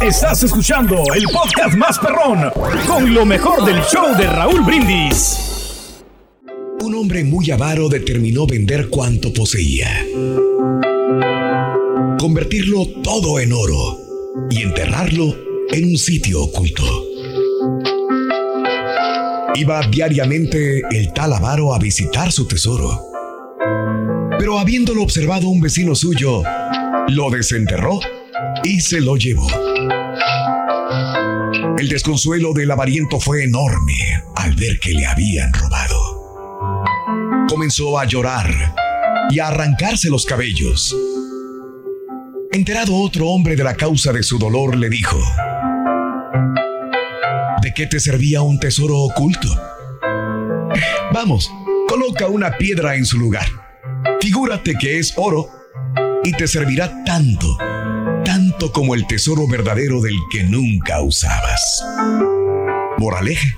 Estás escuchando el podcast más perrón con lo mejor del show de Raúl Brindis. Un hombre muy avaro determinó vender cuanto poseía, convertirlo todo en oro y enterrarlo en un sitio oculto. Iba diariamente el tal avaro a visitar su tesoro, pero habiéndolo observado un vecino suyo, lo desenterró y se lo llevó. El desconsuelo del avariento fue enorme al ver que le habían robado. Comenzó a llorar y a arrancarse los cabellos. Enterado otro hombre de la causa de su dolor, le dijo, ¿de qué te servía un tesoro oculto? Vamos, coloca una piedra en su lugar. Figúrate que es oro y te servirá tanto como el tesoro verdadero del que nunca usabas. Moraleja.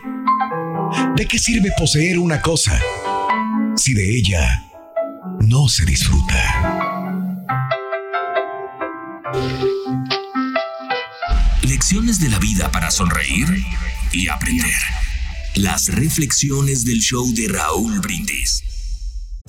¿De qué sirve poseer una cosa si de ella no se disfruta? Lecciones de la vida para sonreír y aprender. Las reflexiones del show de Raúl Brindis.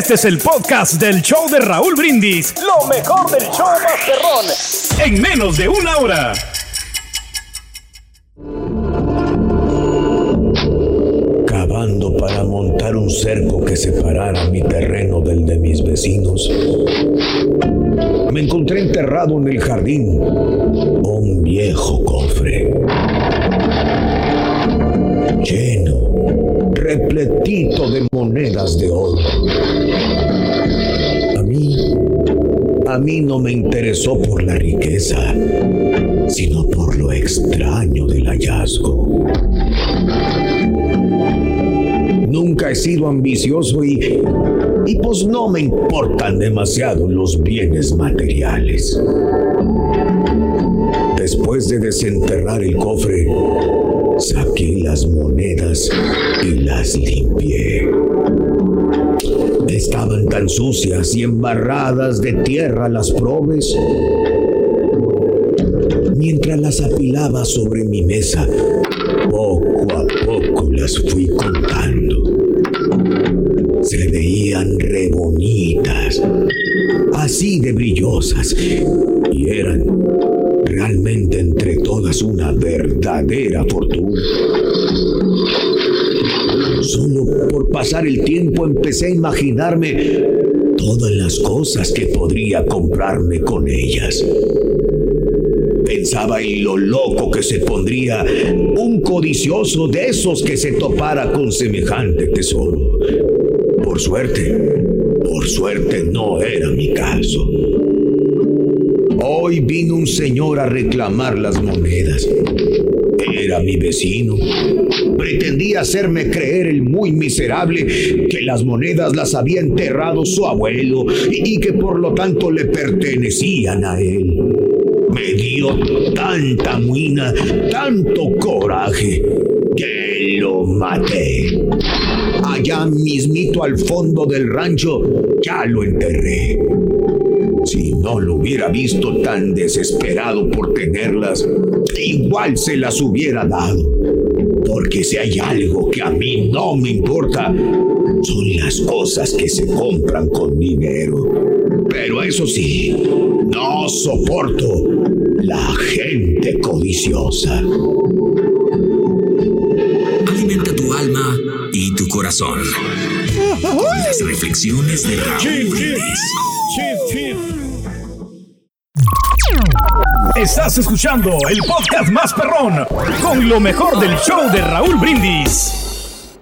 Este es el podcast del show de Raúl Brindis. Lo mejor del show Masterrón. En menos de una hora. Cavando para montar un cerco que separara mi terreno del de mis vecinos. Me encontré enterrado en el jardín un viejo cofre. Lleno, repletito de monedas de oro. A mí, a mí no me interesó por la riqueza, sino por lo extraño del hallazgo. Nunca he sido ambicioso y, y pues no me importan demasiado los bienes materiales. Después de desenterrar el cofre, saqué las monedas y las limpié. Estaban tan sucias y embarradas de tierra las probes. Mientras las apilaba sobre mi mesa, poco a poco las fui contando. Veían re bonitas, así de brillosas, y eran realmente entre todas una verdadera fortuna. Solo por pasar el tiempo empecé a imaginarme todas las cosas que podría comprarme con ellas. Pensaba en lo loco que se pondría un codicioso de esos que se topara con semejante tesoro. Por suerte, por suerte no era mi caso. Hoy vino un señor a reclamar las monedas. Era mi vecino. Pretendía hacerme creer el muy miserable que las monedas las había enterrado su abuelo y que por lo tanto le pertenecían a él. Me dio tanta muina, tanto coraje, que lo maté. Allá mismito al fondo del rancho ya lo enterré. Si no lo hubiera visto tan desesperado por tenerlas, igual se las hubiera dado. Porque si hay algo que a mí no me importa, son las cosas que se compran con dinero. Pero eso sí, no soporto la gente codiciosa. Corazón. Las reflexiones de Raúl Brindis. Estás escuchando el podcast más perrón con lo mejor del show de Raúl Brindis.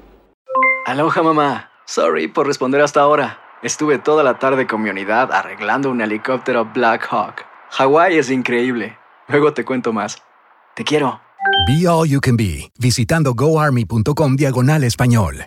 Aloha mamá. Sorry por responder hasta ahora. Estuve toda la tarde con mi unidad arreglando un helicóptero Black Hawk. Hawái es increíble. Luego te cuento más. Te quiero. Be All You Can Be, visitando goarmy.com diagonal español.